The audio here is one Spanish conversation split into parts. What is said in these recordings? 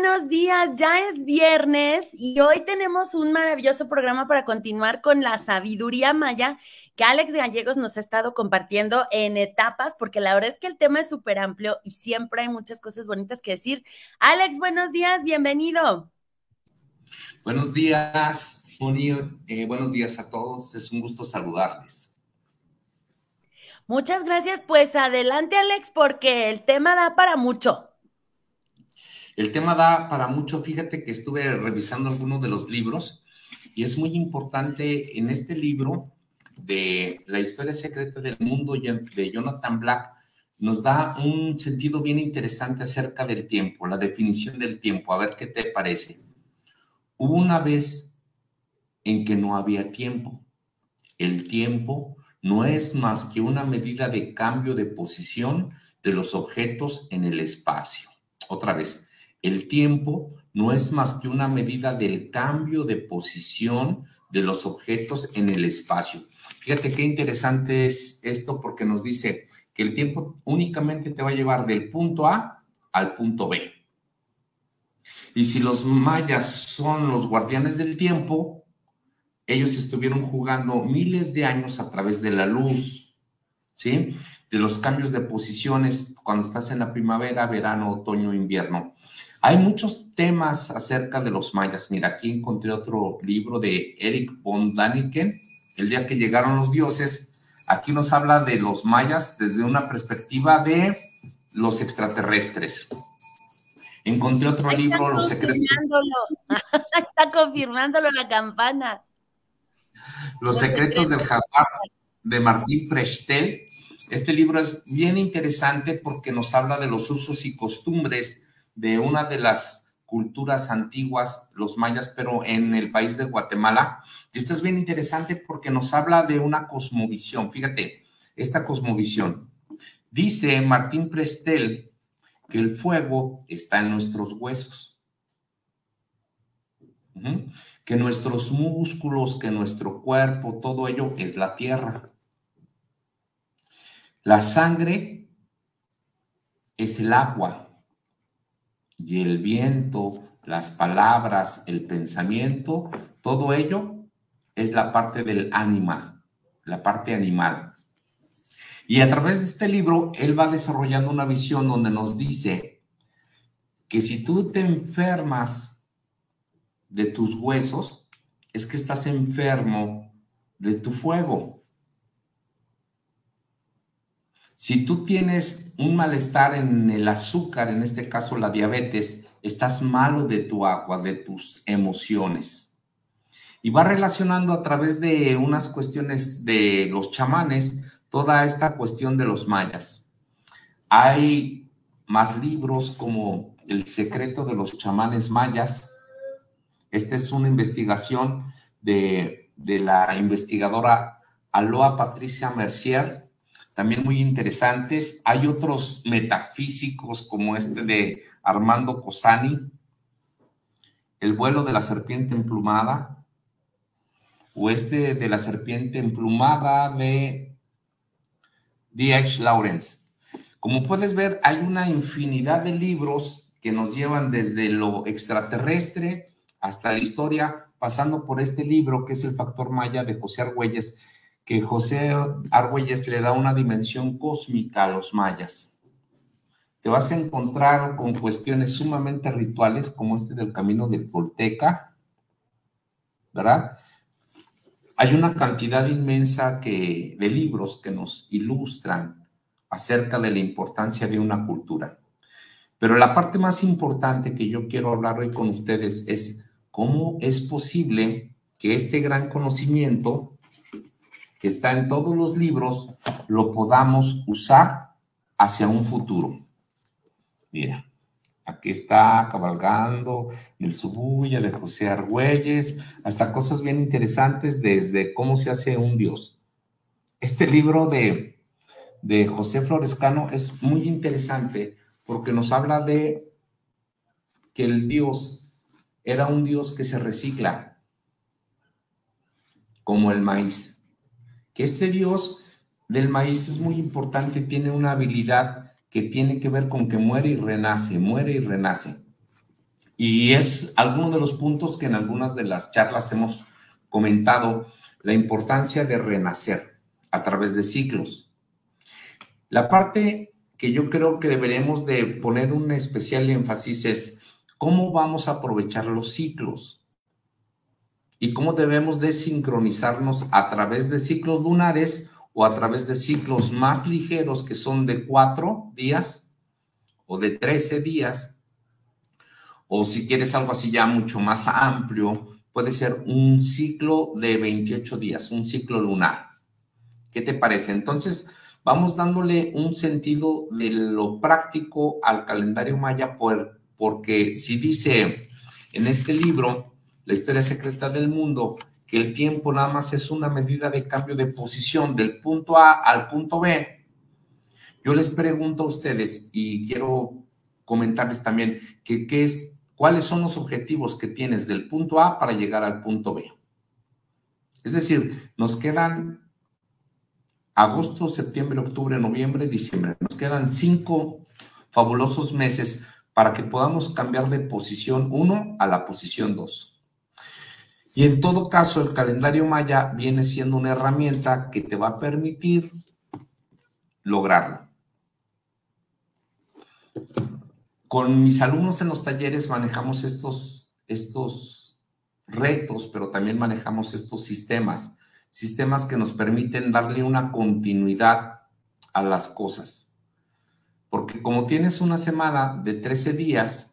buenos días. Ya es viernes y hoy tenemos un maravilloso programa para continuar con la sabiduría maya que Alex Gallegos nos ha estado compartiendo en etapas, porque la verdad es que el tema es súper amplio y siempre hay muchas cosas bonitas que decir. Alex, buenos días, bienvenido. Buenos días. Eh, buenos días a todos. Es un gusto saludarles. Muchas gracias. Pues adelante, Alex, porque el tema da para mucho. El tema da para mucho. Fíjate que estuve revisando algunos de los libros y es muy importante en este libro de La historia secreta del mundo de Jonathan Black nos da un sentido bien interesante acerca del tiempo, la definición del tiempo. A ver qué te parece. Hubo una vez en que no había tiempo. El tiempo no es más que una medida de cambio de posición de los objetos en el espacio. Otra vez, el tiempo no es más que una medida del cambio de posición de los objetos en el espacio. Fíjate qué interesante es esto porque nos dice que el tiempo únicamente te va a llevar del punto A al punto B. Y si los mayas son los guardianes del tiempo, ellos estuvieron jugando miles de años a través de la luz, ¿sí? De los cambios de posiciones cuando estás en la primavera, verano, otoño, invierno. Hay muchos temas acerca de los mayas. Mira, aquí encontré otro libro de Eric von Daniken, El día que llegaron los dioses. Aquí nos habla de los mayas desde una perspectiva de los extraterrestres. Encontré otro libro, Los secretos. Está confirmándolo la campana. Los, secretos, del jaguar de Martín Prestel. Este libro es bien interesante porque nos habla de los usos y costumbres de una de las culturas antiguas, los mayas, pero en el país de Guatemala. Y esto es bien interesante porque nos habla de una cosmovisión. Fíjate, esta cosmovisión. Dice Martín Prestel que el fuego está en nuestros huesos, que nuestros músculos, que nuestro cuerpo, todo ello es la tierra. La sangre es el agua y el viento, las palabras, el pensamiento, todo ello es la parte del ánima, la parte animal. Y a través de este libro, él va desarrollando una visión donde nos dice que si tú te enfermas de tus huesos, es que estás enfermo de tu fuego. Si tú tienes un malestar en el azúcar, en este caso la diabetes, estás malo de tu agua, de tus emociones. Y va relacionando a través de unas cuestiones de los chamanes toda esta cuestión de los mayas. Hay más libros como El secreto de los chamanes mayas. Esta es una investigación de, de la investigadora Aloa Patricia Mercier también muy interesantes. Hay otros metafísicos como este de Armando Cosani, El vuelo de la serpiente emplumada, o este de la serpiente emplumada de D.H. Lawrence. Como puedes ver, hay una infinidad de libros que nos llevan desde lo extraterrestre hasta la historia, pasando por este libro que es El Factor Maya de José Argüelles, que José Argüelles le da una dimensión cósmica a los mayas. Te vas a encontrar con cuestiones sumamente rituales como este del camino de Tolteca, ¿verdad? Hay una cantidad inmensa de libros que nos ilustran acerca de la importancia de una cultura. Pero la parte más importante que yo quiero hablar hoy con ustedes es cómo es posible que este gran conocimiento que está en todos los libros, lo podamos usar hacia un futuro. Mira, aquí está cabalgando el Subuya de José Argüelles, hasta cosas bien interesantes desde cómo se hace un dios. Este libro de, de José Florescano es muy interesante porque nos habla de que el dios era un dios que se recicla, como el maíz este dios del maíz es muy importante, tiene una habilidad que tiene que ver con que muere y renace, muere y renace. Y es alguno de los puntos que en algunas de las charlas hemos comentado, la importancia de renacer a través de ciclos. La parte que yo creo que deberemos de poner un especial énfasis es cómo vamos a aprovechar los ciclos y cómo debemos de sincronizarnos a través de ciclos lunares o a través de ciclos más ligeros que son de cuatro días o de trece días o si quieres algo así ya mucho más amplio, puede ser un ciclo de 28 días, un ciclo lunar. ¿Qué te parece? Entonces, vamos dándole un sentido de lo práctico al calendario maya, porque si dice en este libro, La historia secreta del mundo, que el tiempo nada más es una medida de cambio de posición del punto A al punto B, yo les pregunto a ustedes y quiero comentarles también que qué es cuáles son los objetivos que tienes del punto A para llegar al punto B. Es decir, nos quedan agosto, septiembre, octubre, noviembre, diciembre. Nos quedan cinco fabulosos meses para que podamos cambiar de posición 1 a la posición 2. Y en todo caso, el calendario maya viene siendo una herramienta que te va a permitir lograrlo. Con mis alumnos en los talleres manejamos estos, estos retos, pero también manejamos estos sistemas, sistemas que nos permiten darle una continuidad a las cosas. Porque como tienes una semana de 13 días,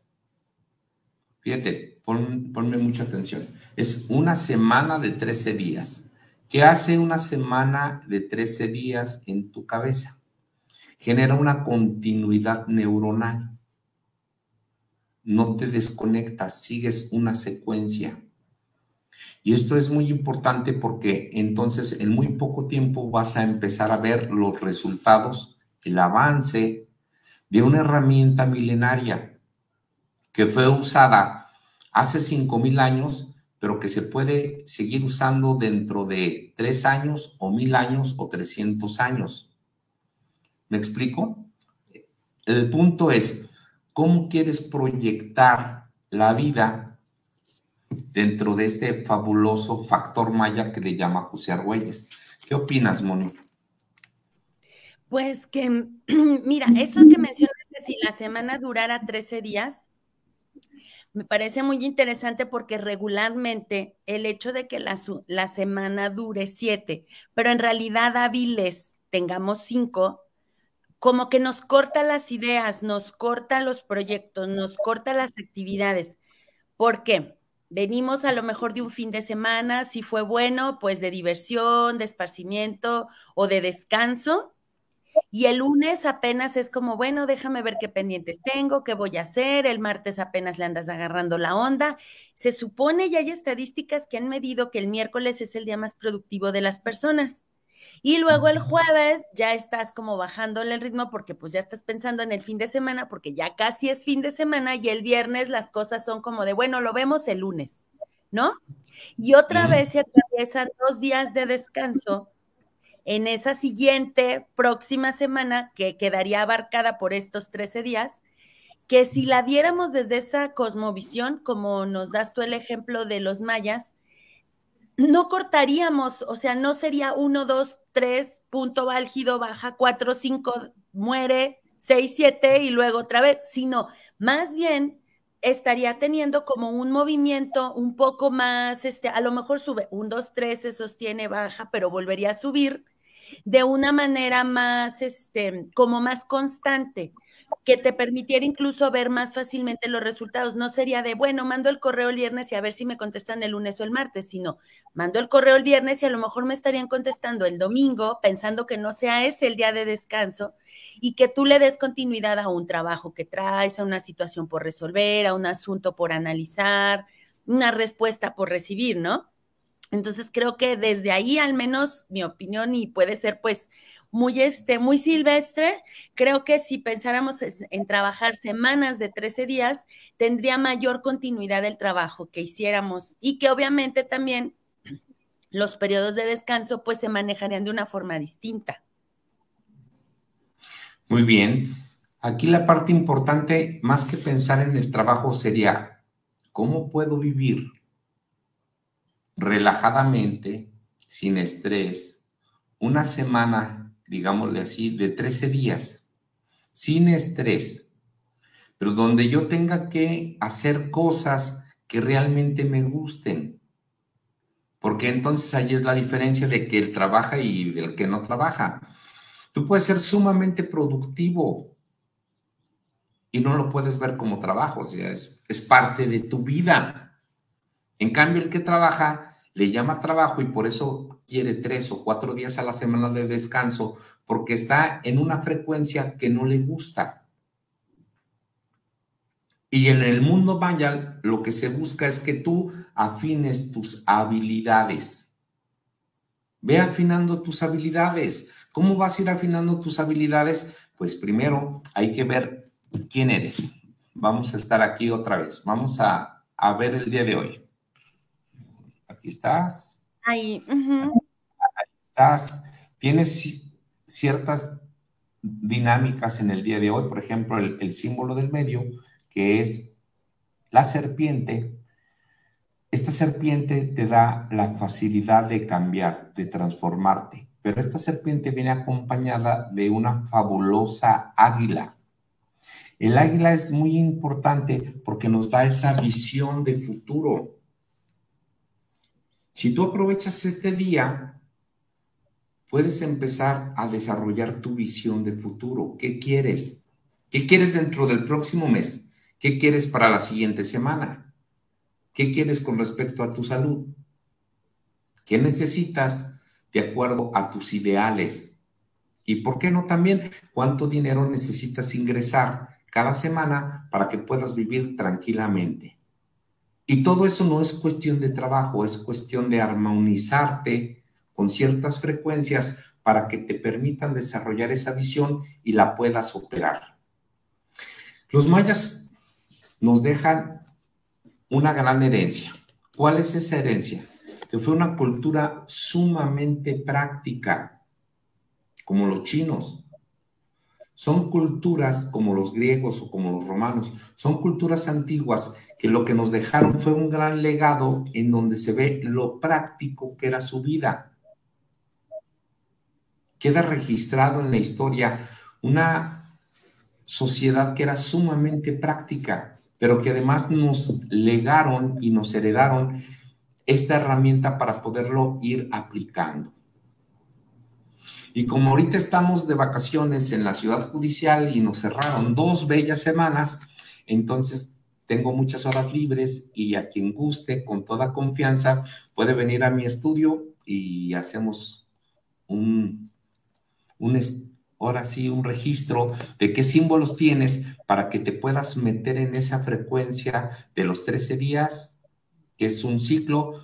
fíjate, ponme mucha atención, es una semana de 13 días. ¿Qué hace una semana de 13 días en tu cabeza? Genera una continuidad neuronal no te desconectas, sigues una secuencia. Y esto es muy importante porque entonces en muy poco tiempo vas a empezar a ver los resultados, el avance de una herramienta milenaria que fue usada hace 5.000 años, pero que se puede seguir usando dentro de tres años o mil años o 300 años. ¿Me explico? El punto es, ¿Cómo quieres proyectar la vida dentro de este fabuloso factor maya que le llama José Argüelles? ¿Qué opinas, Moni? Pues que, mira, eso que mencionaste, si la semana durara 13 días, me parece muy interesante porque regularmente el hecho de que la, la semana dure 7, pero en realidad hábiles tengamos 5, como que nos corta las ideas, nos corta los proyectos, nos corta las actividades. ¿Por qué? Venimos a lo mejor de un fin de semana, si fue bueno, pues de diversión, de esparcimiento o de descanso. Y el lunes apenas es como, bueno, déjame ver qué pendientes tengo, qué voy a hacer. El martes apenas le andas agarrando la onda. Se supone y hay estadísticas que han medido que el miércoles es el día más productivo de las personas. Y luego el jueves ya estás como bajándole el ritmo porque pues ya estás pensando en el fin de semana porque ya casi es fin de semana y el viernes las cosas son como de, bueno, lo vemos el lunes, ¿no? Y otra vez se atraviesan dos días de descanso en esa siguiente próxima semana que quedaría abarcada por estos 13 días, que si la diéramos desde esa cosmovisión, como nos das tú el ejemplo de los mayas, no cortaríamos, o sea, no sería uno, dos, tres, punto álgido, baja, cuatro, cinco, muere, seis, siete y luego otra vez, sino más bien estaría teniendo como un movimiento un poco más, este, a lo mejor sube, un, dos, tres, se sostiene, baja, pero volvería a subir de una manera más, este, como más constante que te permitiera incluso ver más fácilmente los resultados. No sería de, bueno, mando el correo el viernes y a ver si me contestan el lunes o el martes, sino mando el correo el viernes y a lo mejor me estarían contestando el domingo, pensando que no sea ese el día de descanso y que tú le des continuidad a un trabajo que traes, a una situación por resolver, a un asunto por analizar, una respuesta por recibir, ¿no? Entonces creo que desde ahí, al menos mi opinión, y puede ser pues muy, este, muy silvestre, creo que si pensáramos en trabajar semanas de 13 días, tendría mayor continuidad del trabajo que hiciéramos y que obviamente también los periodos de descanso pues se manejarían de una forma distinta. Muy bien. Aquí la parte importante, más que pensar en el trabajo, sería ¿cómo puedo vivir relajadamente, sin estrés, una semana, digámosle así, de 13 días, sin estrés, pero donde yo tenga que hacer cosas que realmente me gusten? Porque entonces ahí es la diferencia de que él trabaja y del que no trabaja. Tú puedes ser sumamente productivo y no lo puedes ver como trabajo, o sea, es, es parte de tu vida. En cambio, el que trabaja le llama trabajo y por eso quiere tres o cuatro días a la semana de descanso, porque está en una frecuencia que no le gusta. Y en el mundo maya lo que se busca es que tú afines tus habilidades. Ve afinando tus habilidades. ¿Cómo vas a ir afinando tus habilidades? Pues primero hay que ver quién eres. Vamos a estar aquí otra vez. Vamos a, ver el día de hoy. Aquí estás. Ahí. Ahí estás. Tienes ciertas dinámicas en el día de hoy. Por ejemplo, el símbolo del medio, que es la serpiente. Esta serpiente te da la facilidad de cambiar, de transformarte pero esta serpiente viene acompañada de una fabulosa águila. El águila es muy importante porque nos da esa visión de futuro. Si tú aprovechas este día, puedes empezar a desarrollar tu visión de futuro. ¿Qué quieres? ¿Qué quieres dentro del próximo mes? ¿Qué quieres para la siguiente semana? ¿Qué quieres con respecto a tu salud? ¿Qué necesitas de acuerdo a tus ideales. ¿Y por qué no también cuánto dinero necesitas ingresar cada semana para que puedas vivir tranquilamente? Y todo eso no es cuestión de trabajo, es cuestión de armonizarte con ciertas frecuencias para que te permitan desarrollar esa visión y la puedas operar. Los mayas nos dejan una gran herencia. ¿Cuál es esa herencia? que fue una cultura sumamente práctica, como los chinos. Son culturas como los griegos o como los romanos, son culturas antiguas que lo que nos dejaron fue un gran legado en donde se ve lo práctico que era su vida. Queda registrado en la historia una sociedad que era sumamente práctica, pero que además nos legaron y nos heredaron esta herramienta para poderlo ir aplicando. Y como ahorita estamos de vacaciones en la ciudad judicial y nos cerraron dos bellas semanas, entonces tengo muchas horas libres y a quien guste, con toda confianza, puede venir a mi estudio y hacemos un, ahora sí, un registro de qué símbolos tienes para que te puedas meter en esa frecuencia de los 13 días que es un ciclo,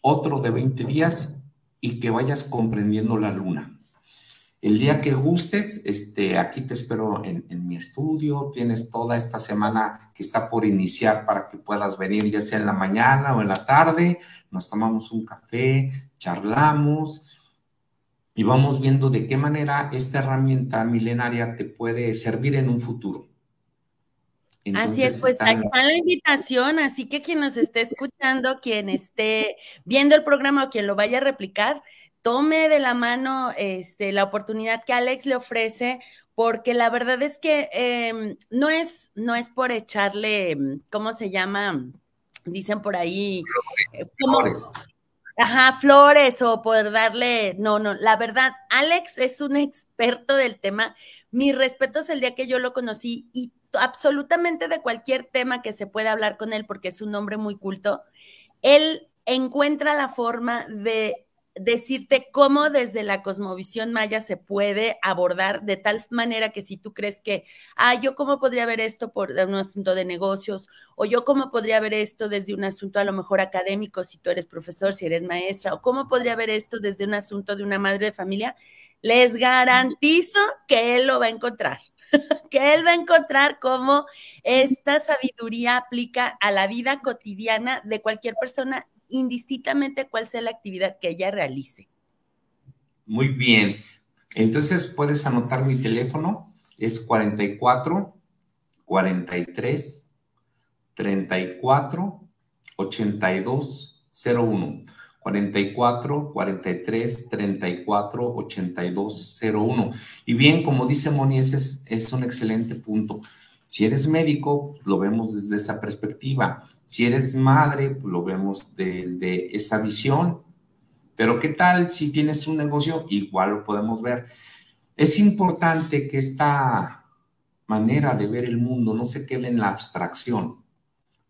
otro de 20 días y que vayas comprendiendo la luna. El día que gustes, este, aquí te espero en, en, mi estudio. Tienes toda esta semana que está por iniciar para que puedas venir, ya sea en la mañana o en la tarde. Nos tomamos un café, charlamos y vamos viendo de qué manera esta herramienta milenaria te puede servir en un futuro así es, pues ahí está la invitación, así que quien nos esté escuchando, quien esté viendo el programa o quien lo vaya a replicar, tome de la mano este, la oportunidad que Alex le ofrece, porque la verdad es que em, no, es, no es por echarle, ¿cómo se llama? Dicen por ahí, eh, flores. Ajá, flores o por darle, no, no, la verdad, Alex es un experto del tema. Mi respeto es el día que yo lo conocí y absolutamente de cualquier tema que se pueda hablar con él, porque es un hombre muy culto, él encuentra la forma de decirte cómo desde la cosmovisión maya se puede abordar de tal manera que si tú crees que, ah, yo cómo podría ver esto por un asunto de negocios, o yo cómo podría ver esto desde un asunto a lo mejor académico, si tú eres profesor, si eres maestra, o cómo podría ver esto desde un asunto de una madre de familia, les garantizo que él lo va a encontrar. que él va a encontrar cómo esta sabiduría aplica a la vida cotidiana de cualquier persona, indistintamente cuál sea la actividad que ella realice. Muy bien. Entonces puedes anotar mi teléfono, es 44 43 34 8201. 44 43 34 82 01. Y bien, como dice Moni, ese es, es un excelente punto. Si eres médico, lo vemos desde esa perspectiva. Si eres madre, pues lo vemos desde esa visión. Pero ¿qué tal si tienes un negocio? Igual lo podemos ver. Es importante que esta manera de ver el mundo no se quede en la abstracción,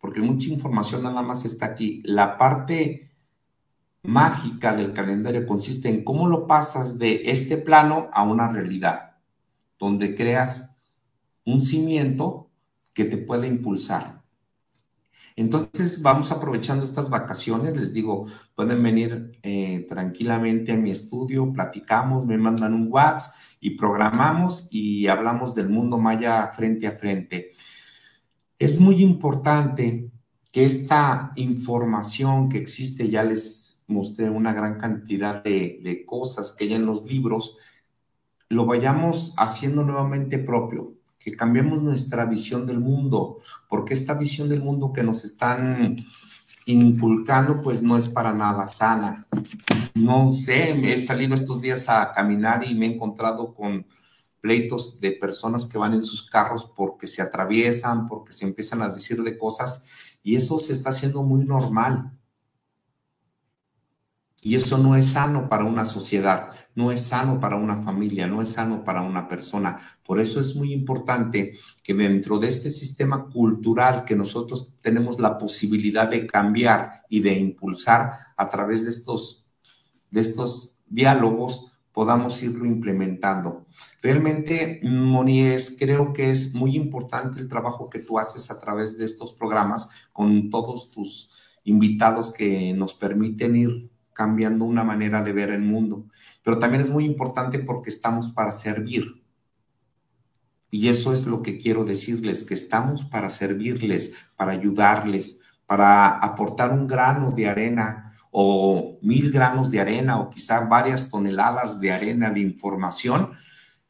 porque mucha información nada más está aquí. La parte mágica del calendario consiste en cómo lo pasas de este plano a una realidad, donde creas un cimiento que te puede impulsar. Entonces, vamos aprovechando estas vacaciones, les digo, pueden venir eh, tranquilamente a mi estudio, platicamos, me mandan un WhatsApp y programamos y hablamos del mundo maya frente a frente. Es muy importante que esta información que existe, ya les mostré una gran cantidad de, de cosas que hay en los libros, lo vayamos haciendo nuevamente propio que cambiemos nuestra visión del mundo, porque esta visión del mundo que nos están inculcando, pues no es para nada sana. No sé, me he salido estos días a caminar y me he encontrado con pleitos de personas que van en sus carros porque se atraviesan, porque se empiezan a decir de cosas, y eso se está haciendo muy normal. Y eso no es sano para una sociedad, no es sano para una familia, no es sano para una persona. Por eso es muy importante que dentro de este sistema cultural que nosotros tenemos la posibilidad de cambiar y de impulsar a través de estos, de estos diálogos, podamos irlo implementando. Realmente, Monies, creo que es muy importante el trabajo que tú haces a través de estos programas con todos tus invitados que nos permiten ir cambiando una manera de ver el mundo. Pero también es muy importante porque estamos para servir. Y eso es lo que quiero decirles, que estamos para servirles, para ayudarles, para aportar un grano de arena o mil granos de arena o quizá varias toneladas de arena de información.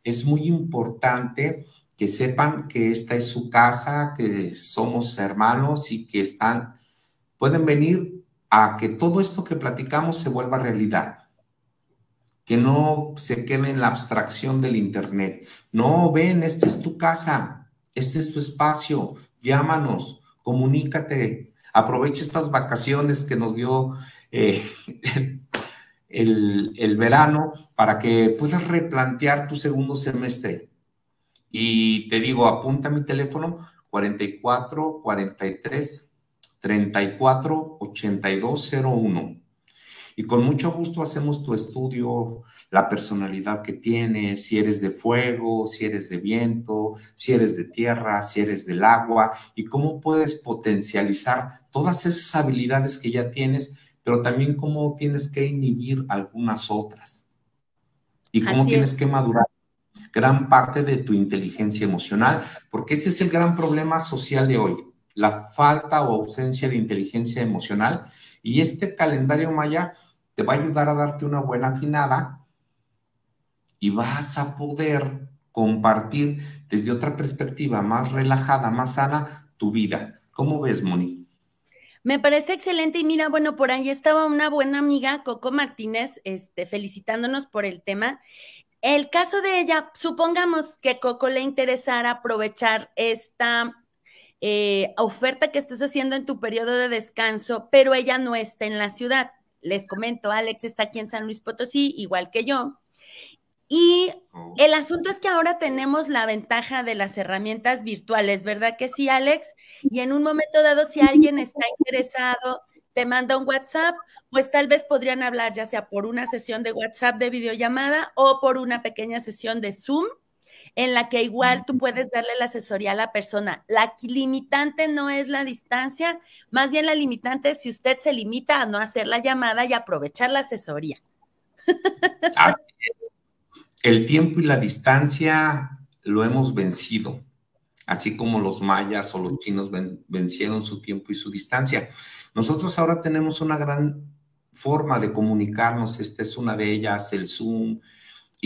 Es muy importante que sepan que esta es su casa, que somos hermanos y que están, pueden venir a que todo esto que platicamos se vuelva realidad. Que no se quede en la abstracción del Internet. No, ven, esta es tu casa, este es tu espacio, llámanos, comunícate, aprovecha estas vacaciones que nos dio eh, el, el verano para que puedas replantear tu segundo semestre. Y te digo, apunta mi teléfono 44 43 34 8201. Y con mucho gusto hacemos tu estudio, la personalidad que tienes, si eres de fuego, si eres de viento, si eres de tierra, si eres del agua, y cómo puedes potencializar todas esas habilidades que ya tienes, pero también cómo tienes que inhibir algunas otras. Y cómo tienes que madurar gran parte de tu inteligencia emocional, porque ese es el gran problema social de hoy la falta o ausencia de inteligencia emocional. Y este calendario maya te va a ayudar a darte una buena afinada y vas a poder compartir desde otra perspectiva más relajada, más sana, tu vida. ¿Cómo ves, Moni? Me parece excelente y mira, bueno, por ahí estaba una buena amiga, Coco Martínez, este, felicitándonos por el tema. El caso de ella, supongamos que Coco le interesara aprovechar esta eh, oferta que estés haciendo en tu periodo de descanso, pero ella no está en la ciudad. Les comento, Alex está aquí en San Luis Potosí, igual que yo. Y oh. el asunto es que ahora tenemos la ventaja de las herramientas virtuales, ¿verdad que sí, Alex? Y en un momento dado, si alguien está interesado, te manda un WhatsApp, pues tal vez podrían hablar ya sea por una sesión de WhatsApp de videollamada o por una pequeña sesión de Zoom en la que igual tú puedes darle la asesoría a la persona. La limitante no es la distancia, más bien la limitante es si usted se limita a no hacer la llamada y aprovechar la asesoría. El tiempo y la distancia lo hemos vencido, así como los mayas o los chinos vencieron su tiempo y su distancia. Nosotros ahora tenemos una gran forma de comunicarnos, esta es una de ellas, el Zoom,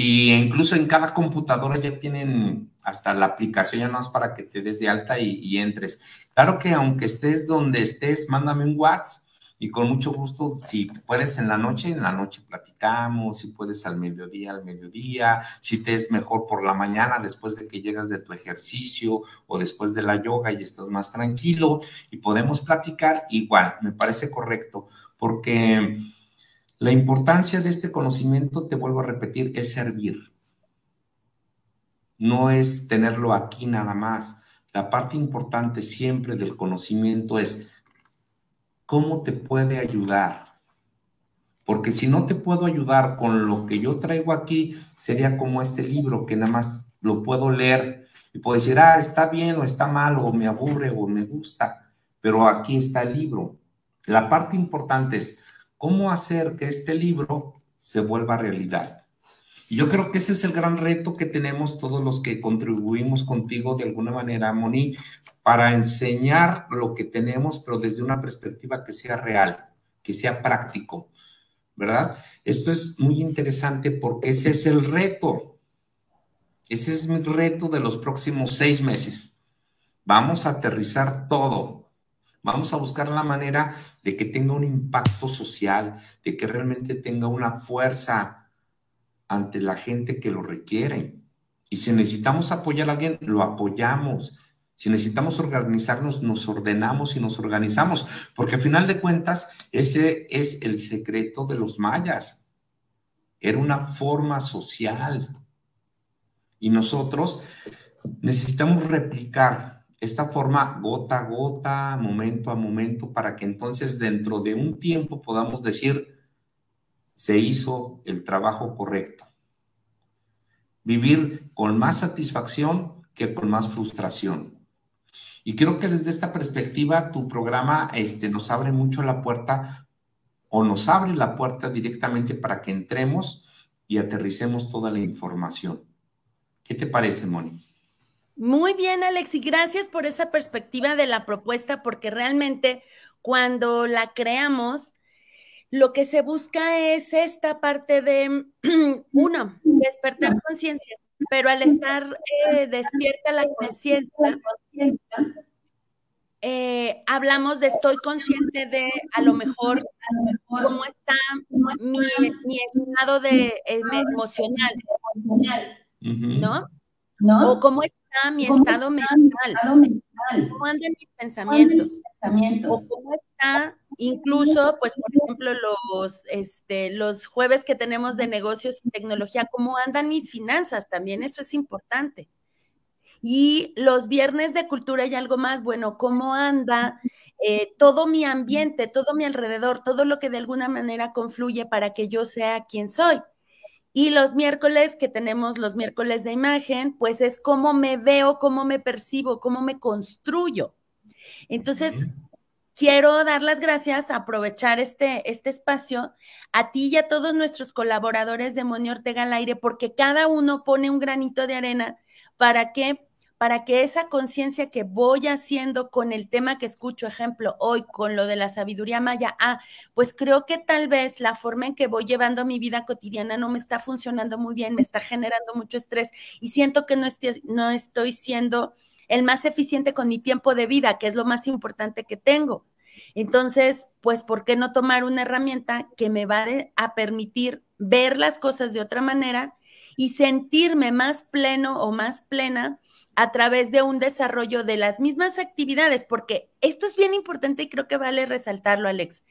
Y incluso en cada computadora ya tienen hasta la aplicación ya más para que te des de alta y, entres. Claro que aunque estés donde estés, mándame un WhatsApp y con mucho gusto, si puedes en la noche, en la noche platicamos, si puedes al mediodía, al mediodía, si te es mejor por la mañana después de que llegas de tu ejercicio o después de la yoga y estás más tranquilo y podemos platicar igual, me parece correcto, porque la importancia de este conocimiento, te vuelvo a repetir, es servir. No es tenerlo aquí nada más. La parte importante siempre del conocimiento es cómo te puede ayudar. Porque si no te puedo ayudar con lo que yo traigo aquí, sería como este libro que nada más lo puedo leer y puedo decir, ah, está bien o está mal o me aburre o me gusta, pero aquí está el libro. La parte importante es cómo hacer que este libro se vuelva realidad. Y yo creo que ese es el gran reto que tenemos todos los que contribuimos contigo de alguna manera, Moni, para enseñar lo que tenemos, pero desde una perspectiva que sea real, que sea práctico, ¿verdad? Esto es muy interesante porque ese es el reto. Ese es mi reto de los próximos seis meses. Vamos a aterrizar todo. Vamos a buscar la manera de que tenga un impacto social, de que realmente tenga una fuerza ante la gente que lo requiere. Y si necesitamos apoyar a alguien, lo apoyamos. Si necesitamos organizarnos, nos ordenamos y nos organizamos, porque al final de cuentas, ese es el secreto de los mayas. Era una forma social. Y nosotros necesitamos replicar esta forma gota a gota, momento a momento, para que entonces dentro de un tiempo podamos decir, se hizo el trabajo correcto. Vivir con más satisfacción que con más frustración. Y creo que desde esta perspectiva tu programa este, nos abre mucho la puerta o nos abre la puerta directamente para que entremos y aterricemos toda la información. ¿Qué te parece, Moni? Muy bien, Alex, y gracias por esa perspectiva de la propuesta, porque realmente cuando la creamos, lo que se busca es esta parte de, uno, despertar conciencia, pero al estar eh, despierta la conciencia, eh, hablamos de estoy consciente de a lo mejor, cómo está mi, estado de, eh, emocional, ¿no? O cómo está mi estado mental, cómo andan mis pensamientos, o cómo está incluso, pues, por ejemplo, los, este, los jueves que tenemos de negocios y tecnología, cómo andan mis finanzas también, eso es importante. Y los viernes de cultura y algo más, bueno, cómo anda eh, todo mi ambiente, todo mi alrededor, todo lo que de alguna manera confluye para que yo sea quien soy. Y los miércoles que tenemos los miércoles de imagen, pues es cómo me veo, cómo me percibo, cómo me construyo. Entonces, quiero dar las gracias, aprovechar este, este espacio a ti y a todos nuestros colaboradores de Moni Ortega al aire, porque cada uno pone un granito de arena para que para que esa conciencia que voy haciendo con el tema que escucho, ejemplo, hoy con lo de la sabiduría maya, ah, pues creo que tal vez la forma en que voy llevando mi vida cotidiana no me está funcionando muy bien, me está generando mucho estrés y siento que no estoy, no estoy siendo el más eficiente con mi tiempo de vida, que es lo más importante que tengo. Entonces, pues, ¿por qué no tomar una herramienta que me va a permitir ver las cosas de otra manera y sentirme más pleno o más plena a través de un desarrollo de las mismas actividades, porque esto es bien importante y creo que vale resaltarlo, Alex.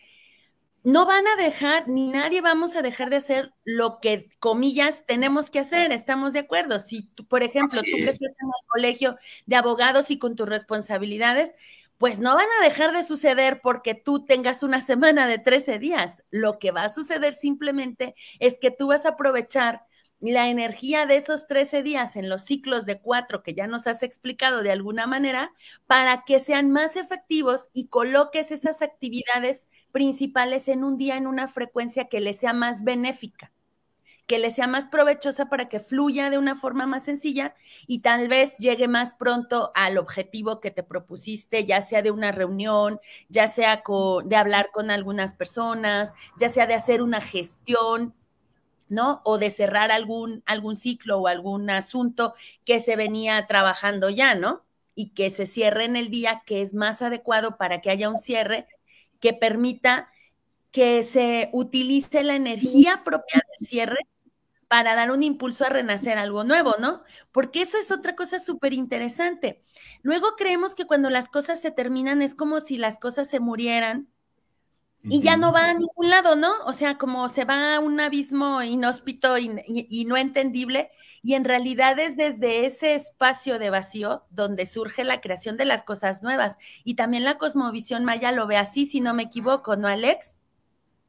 No van a dejar, ni nadie vamos a dejar de hacer lo que, comillas, tenemos que hacer, estamos de acuerdo. Si, tú, por ejemplo, tú que estás en el colegio de abogados y con tus responsabilidades, pues no van a dejar de suceder porque tú tengas una semana de 13 días. Lo que va a suceder simplemente es que tú vas a aprovechar la energía de esos 13 días en los ciclos de cuatro que ya nos has explicado de alguna manera para que sean más efectivos y coloques esas actividades principales en un día en una frecuencia que le sea más benéfica, que le sea más provechosa para que fluya de una forma más sencilla y tal vez llegue más pronto al objetivo que te propusiste, ya sea de una reunión, ya sea de hablar con algunas personas, ya sea de hacer una gestión, ¿no? O de cerrar algún, algún ciclo o algún asunto que se venía trabajando ya, ¿no? Y que se cierre en el día que es más adecuado para que haya un cierre que permita que se utilice la energía propia del cierre para dar un impulso a renacer algo nuevo, ¿no? Porque eso es otra cosa súper interesante. Luego creemos que cuando las cosas se terminan es como si las cosas se murieran y ya no va a ningún lado, ¿no? O sea, como se va a un abismo inhóspito y, no entendible, y en realidad es desde ese espacio de vacío donde surge la creación de las cosas nuevas. Y también la cosmovisión maya lo ve así, si no me equivoco, ¿no, Alex?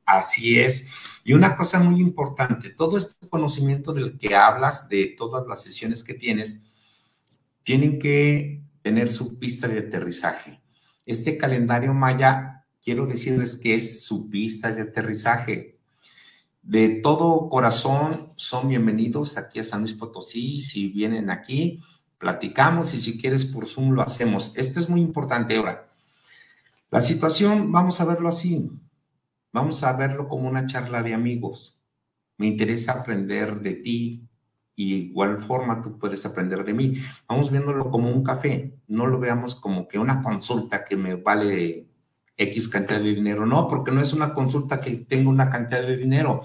Así es. Y una cosa muy importante, todo este conocimiento del que hablas, de todas las sesiones que tienes, tienen que tener su pista de aterrizaje. Este calendario maya, quiero decirles que es su pista de aterrizaje. De todo corazón son bienvenidos aquí a San Luis Potosí. Si vienen aquí, platicamos y si quieres por Zoom lo hacemos. Esto es muy importante ahora. La situación, vamos a verlo así Vamos a verlo como una charla de amigos. Me interesa aprender de ti y de igual forma tú puedes aprender de mí. Vamos viéndolo como un café, no lo veamos como que una consulta que me vale X cantidad de dinero. No, porque no es una consulta que tenga una cantidad de dinero.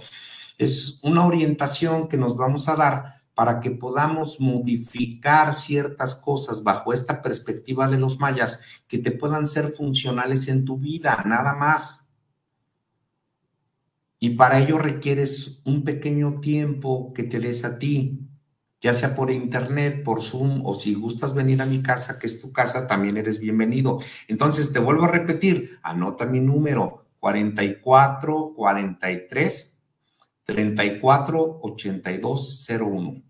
Es una orientación que nos vamos a dar para que podamos modificar ciertas cosas bajo esta perspectiva de los mayas que te puedan ser funcionales en tu vida, nada más. Y para ello requieres un pequeño tiempo que te des a ti, ya sea por internet, por Zoom o si gustas venir a mi casa, que es tu casa, también eres bienvenido. Entonces te vuelvo a repetir, anota mi número 44 43 34 82 01.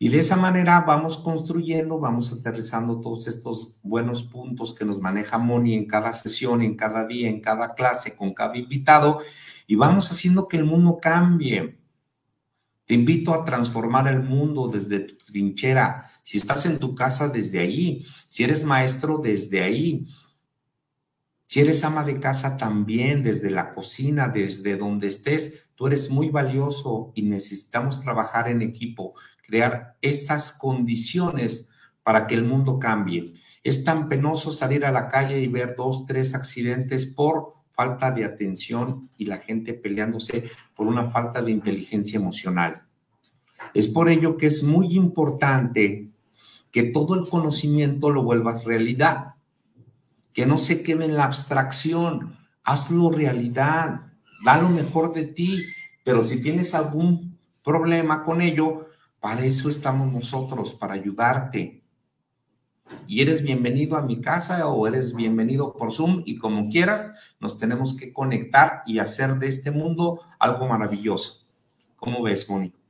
Y de esa manera vamos construyendo, vamos aterrizando todos estos buenos puntos que nos maneja Moni en cada sesión, en cada día, en cada clase, con cada invitado y vamos haciendo que el mundo cambie. Te invito a transformar el mundo desde tu trinchera. Si estás en tu casa, desde ahí. Si eres maestro, desde ahí. Si eres ama de casa, también desde la cocina, desde donde estés. Tú eres muy valioso y necesitamos trabajar en equipo, crear esas condiciones para que el mundo cambie. Es tan penoso salir a la calle y ver dos, tres accidentes por falta de atención y la gente peleándose por una falta de inteligencia emocional. Es por ello que es muy importante que todo el conocimiento lo vuelvas realidad, que no se quede en la abstracción, hazlo realidad, da lo mejor de ti, pero si tienes algún problema con ello, para eso estamos nosotros, para ayudarte y eres bienvenido a mi casa o eres bienvenido por Zoom y como quieras, nos tenemos que conectar y hacer de este mundo algo maravilloso. ¿Cómo ves, Mónica?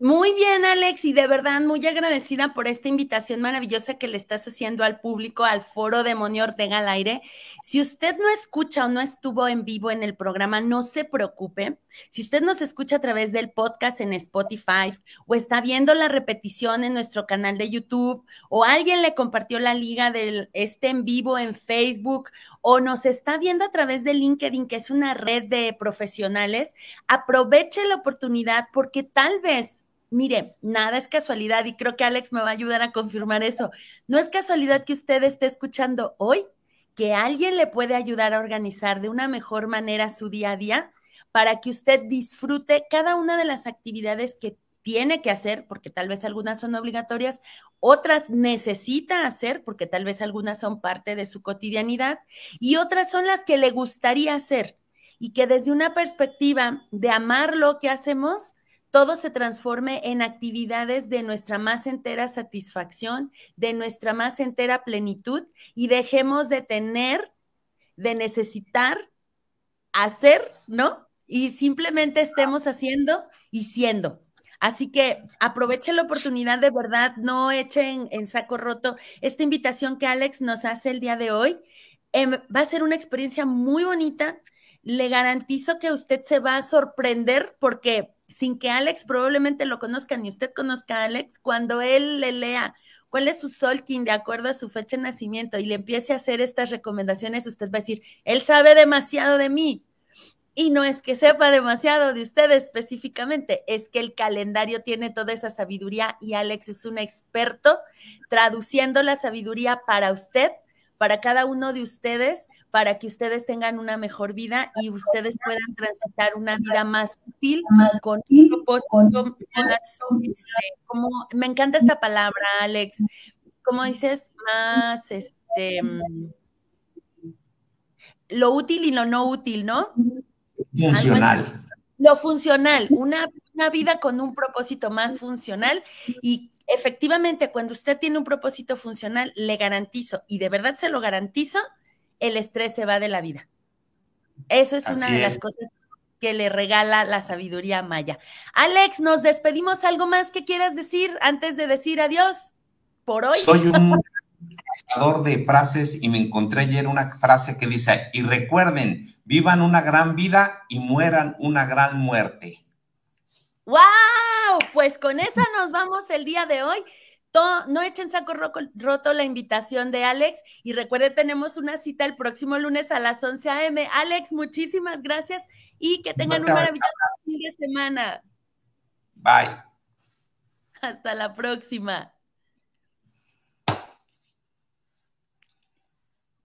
Muy bien, Alex, y de verdad muy agradecida por esta invitación maravillosa que le estás haciendo al público, al foro de Moni Ortega al aire. Si usted no escucha o no estuvo en vivo en el programa, no se preocupe. Si usted nos escucha a través del podcast en Spotify o está viendo la repetición en nuestro canal de YouTube o alguien le compartió la liga del este en vivo en Facebook o nos está viendo a través de LinkedIn, que es una red de profesionales, aproveche la oportunidad porque tal vez Mire, nada es casualidad y creo que Alex me va a ayudar a confirmar eso. No es casualidad que usted esté escuchando hoy que alguien le puede ayudar a organizar de una mejor manera su día a día para que usted disfrute cada una de las actividades que tiene que hacer, porque tal vez algunas son obligatorias, otras necesita hacer, porque tal vez algunas son parte de su cotidianidad, y otras son las que le gustaría hacer, y que desde una perspectiva de amar lo que hacemos, todo se transforme en actividades de nuestra más entera satisfacción, de nuestra más entera plenitud y dejemos de tener, de necesitar, hacer, ¿no? Y simplemente estemos haciendo y siendo. Así que aprovechen la oportunidad de verdad, no echen en saco roto esta invitación que Alex nos hace el día de hoy. Em, va a ser una experiencia muy bonita. Le garantizo que usted se va a sorprender porque sin que Alex probablemente lo conozca ni usted conozca a Alex, cuando él le lea cuál es su Solkin de acuerdo a su fecha de nacimiento y le empiece a hacer estas recomendaciones, usted va a decir, él sabe demasiado de mí. Y no es que sepa demasiado de usted específicamente, es que el calendario tiene toda esa sabiduría y Alex es un experto traduciendo la sabiduría para usted, para cada uno de ustedes, para que ustedes tengan una mejor vida y ustedes puedan transitar una vida más útil, con un propósito este, como, me encanta esta palabra, Alex, como dices, más este lo útil y lo no útil, ¿no? Funcional. Lo funcional, una, una vida con un propósito más funcional y efectivamente cuando usted tiene un propósito funcional, le garantizo, y de verdad se lo garantizo, el estrés se va de la vida. Eso es una de las cosas que le regala la sabiduría maya. Alex, nos despedimos. ¿Algo más que quieras decir antes de decir adiós por hoy? Soy un cazador de frases y me encontré ayer una frase que dice, y recuerden, vivan una gran vida y mueran una gran muerte. ¡Wow! Pues con esa nos vamos el día de hoy. No echen saco roto la invitación de Alex y recuerde, tenemos una cita el próximo lunes a las 11 a.m. Alex, muchísimas gracias y que tengan un maravilloso fin de semana. Bye. Hasta la próxima.